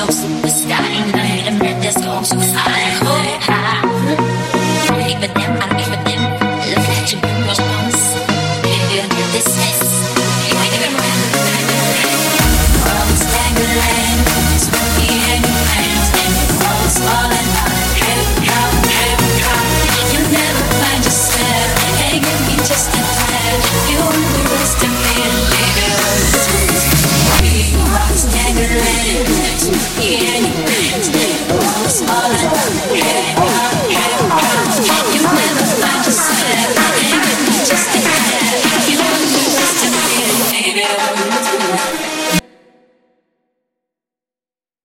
No superstar, ain't none of them that that's going too far. Yeah.